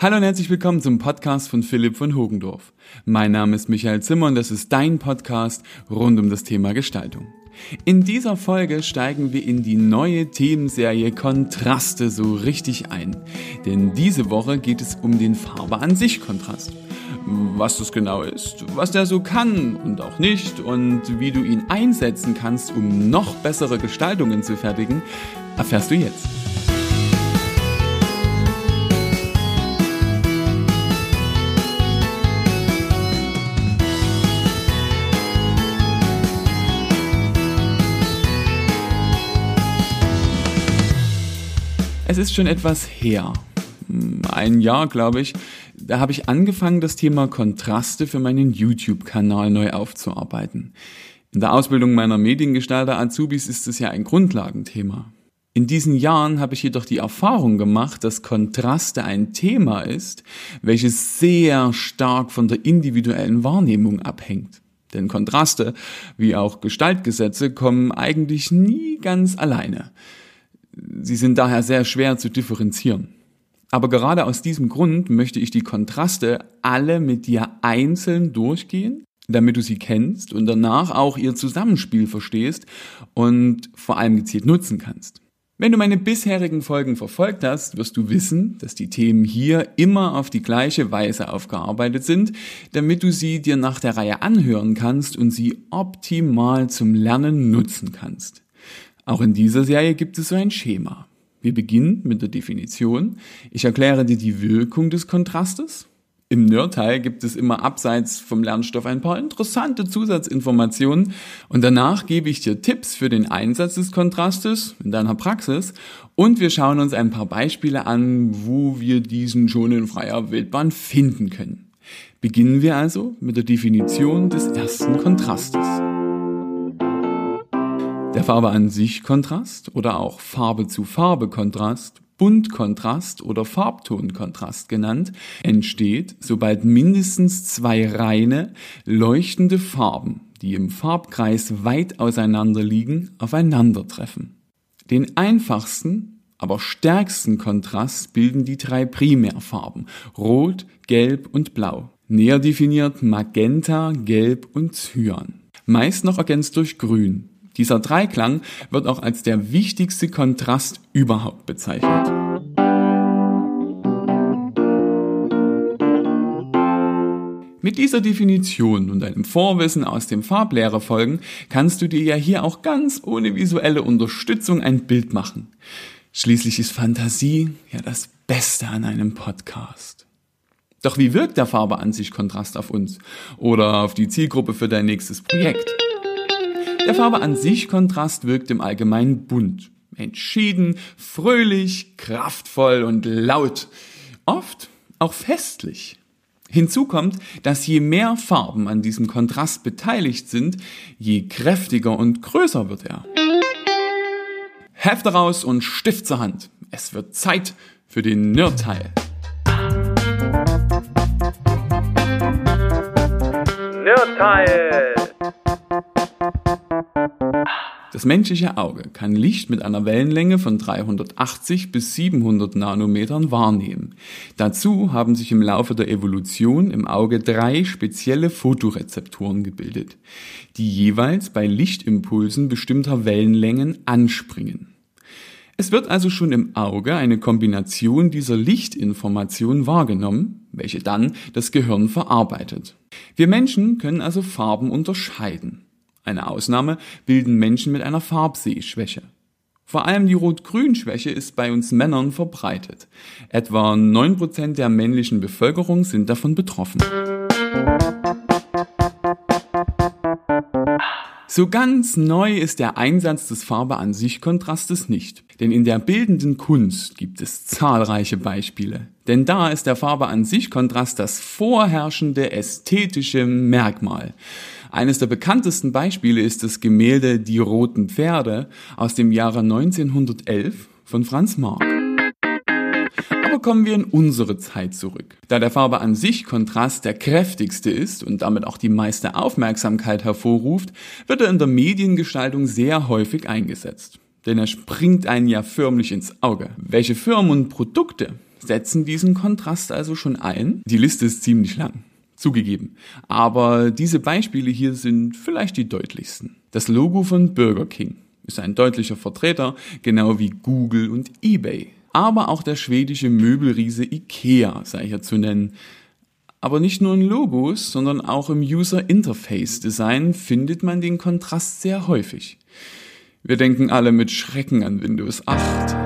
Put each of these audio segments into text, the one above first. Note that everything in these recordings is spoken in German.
Hallo und herzlich willkommen zum Podcast von Philipp von Hogendorf. Mein Name ist Michael Zimmer und das ist dein Podcast rund um das Thema Gestaltung. In dieser Folge steigen wir in die neue Themenserie Kontraste so richtig ein. Denn diese Woche geht es um den Farbe an sich Kontrast. Was das genau ist, was der so kann und auch nicht und wie du ihn einsetzen kannst, um noch bessere Gestaltungen zu fertigen, erfährst du jetzt. Es ist schon etwas her. Ein Jahr, glaube ich. Da habe ich angefangen, das Thema Kontraste für meinen YouTube-Kanal neu aufzuarbeiten. In der Ausbildung meiner Mediengestalter Azubis ist es ja ein Grundlagenthema. In diesen Jahren habe ich jedoch die Erfahrung gemacht, dass Kontraste ein Thema ist, welches sehr stark von der individuellen Wahrnehmung abhängt. Denn Kontraste, wie auch Gestaltgesetze, kommen eigentlich nie ganz alleine. Sie sind daher sehr schwer zu differenzieren. Aber gerade aus diesem Grund möchte ich die Kontraste alle mit dir einzeln durchgehen, damit du sie kennst und danach auch ihr Zusammenspiel verstehst und vor allem gezielt nutzen kannst. Wenn du meine bisherigen Folgen verfolgt hast, wirst du wissen, dass die Themen hier immer auf die gleiche Weise aufgearbeitet sind, damit du sie dir nach der Reihe anhören kannst und sie optimal zum Lernen nutzen kannst. Auch in dieser Serie gibt es so ein Schema. Wir beginnen mit der Definition. Ich erkläre dir die Wirkung des Kontrastes. Im Nerdteil gibt es immer abseits vom Lernstoff ein paar interessante Zusatzinformationen und danach gebe ich dir Tipps für den Einsatz des Kontrastes in deiner Praxis und wir schauen uns ein paar Beispiele an, wo wir diesen schon in freier Wildbahn finden können. Beginnen wir also mit der Definition des ersten Kontrastes. Der Farbe an sich Kontrast oder auch Farbe zu Farbe Kontrast, Buntkontrast oder Farbtonkontrast genannt, entsteht, sobald mindestens zwei reine, leuchtende Farben, die im Farbkreis weit auseinander liegen, aufeinandertreffen. Den einfachsten, aber stärksten Kontrast bilden die drei Primärfarben Rot, Gelb und Blau. Näher definiert Magenta, Gelb und Cyan. Meist noch ergänzt durch Grün. Dieser Dreiklang wird auch als der wichtigste Kontrast überhaupt bezeichnet. Mit dieser Definition und einem Vorwissen aus dem Farblehrerfolgen kannst du dir ja hier auch ganz ohne visuelle Unterstützung ein Bild machen. Schließlich ist Fantasie ja das Beste an einem Podcast. Doch wie wirkt der Farbe an sich Kontrast auf uns oder auf die Zielgruppe für dein nächstes Projekt? Der Farbe an sich Kontrast wirkt im Allgemeinen bunt, entschieden, fröhlich, kraftvoll und laut, oft auch festlich. Hinzu kommt, dass je mehr Farben an diesem Kontrast beteiligt sind, je kräftiger und größer wird er. Hefte raus und Stift zur Hand. Es wird Zeit für den. Nerdteil! Das menschliche Auge kann Licht mit einer Wellenlänge von 380 bis 700 Nanometern wahrnehmen. Dazu haben sich im Laufe der Evolution im Auge drei spezielle Photorezeptoren gebildet, die jeweils bei Lichtimpulsen bestimmter Wellenlängen anspringen. Es wird also schon im Auge eine Kombination dieser Lichtinformation wahrgenommen, welche dann das Gehirn verarbeitet. Wir Menschen können also Farben unterscheiden. Eine Ausnahme bilden Menschen mit einer Farbsehschwäche. Vor allem die Rot-Grün-Schwäche ist bei uns Männern verbreitet. Etwa 9% der männlichen Bevölkerung sind davon betroffen. So ganz neu ist der Einsatz des Farbe an sich Kontrastes nicht. Denn in der bildenden Kunst gibt es zahlreiche Beispiele. Denn da ist der Farbe an sich Kontrast das vorherrschende ästhetische Merkmal. Eines der bekanntesten Beispiele ist das Gemälde Die roten Pferde aus dem Jahre 1911 von Franz Marc. Aber kommen wir in unsere Zeit zurück. Da der Farbe an sich Kontrast der kräftigste ist und damit auch die meiste Aufmerksamkeit hervorruft, wird er in der Mediengestaltung sehr häufig eingesetzt. Denn er springt einen ja förmlich ins Auge. Welche Firmen und Produkte setzen diesen Kontrast also schon ein. Die Liste ist ziemlich lang. Zugegeben. Aber diese Beispiele hier sind vielleicht die deutlichsten. Das Logo von Burger King ist ein deutlicher Vertreter, genau wie Google und eBay. Aber auch der schwedische Möbelriese IKEA sei hier zu nennen. Aber nicht nur in Logos, sondern auch im User Interface Design findet man den Kontrast sehr häufig. Wir denken alle mit Schrecken an Windows 8.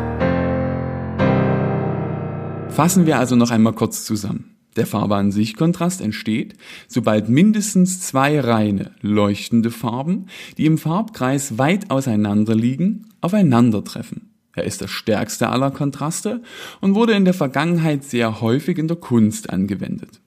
Fassen wir also noch einmal kurz zusammen. Der Farbe-an-sich-Kontrast entsteht, sobald mindestens zwei reine, leuchtende Farben, die im Farbkreis weit auseinander liegen, aufeinandertreffen. Er ist das stärkste aller Kontraste und wurde in der Vergangenheit sehr häufig in der Kunst angewendet.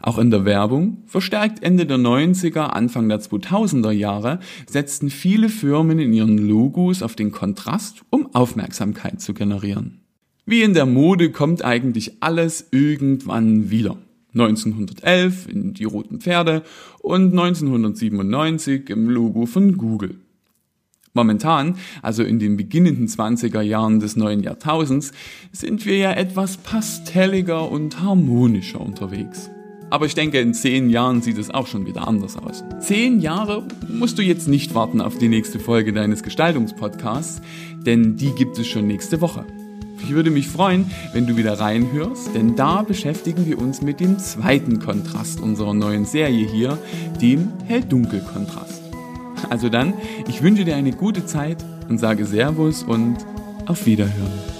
Auch in der Werbung, verstärkt Ende der 90er, Anfang der 2000er Jahre, setzten viele Firmen in ihren Logos auf den Kontrast, um Aufmerksamkeit zu generieren. Wie in der Mode kommt eigentlich alles irgendwann wieder. 1911 in die roten Pferde und 1997 im Logo von Google. Momentan, also in den beginnenden 20er Jahren des neuen Jahrtausends, sind wir ja etwas pastelliger und harmonischer unterwegs. Aber ich denke, in zehn Jahren sieht es auch schon wieder anders aus. Zehn Jahre musst du jetzt nicht warten auf die nächste Folge deines Gestaltungspodcasts, denn die gibt es schon nächste Woche. Ich würde mich freuen, wenn du wieder reinhörst, denn da beschäftigen wir uns mit dem zweiten Kontrast unserer neuen Serie hier, dem Hell-Dunkel-Kontrast. Also dann, ich wünsche dir eine gute Zeit und sage Servus und auf Wiederhören.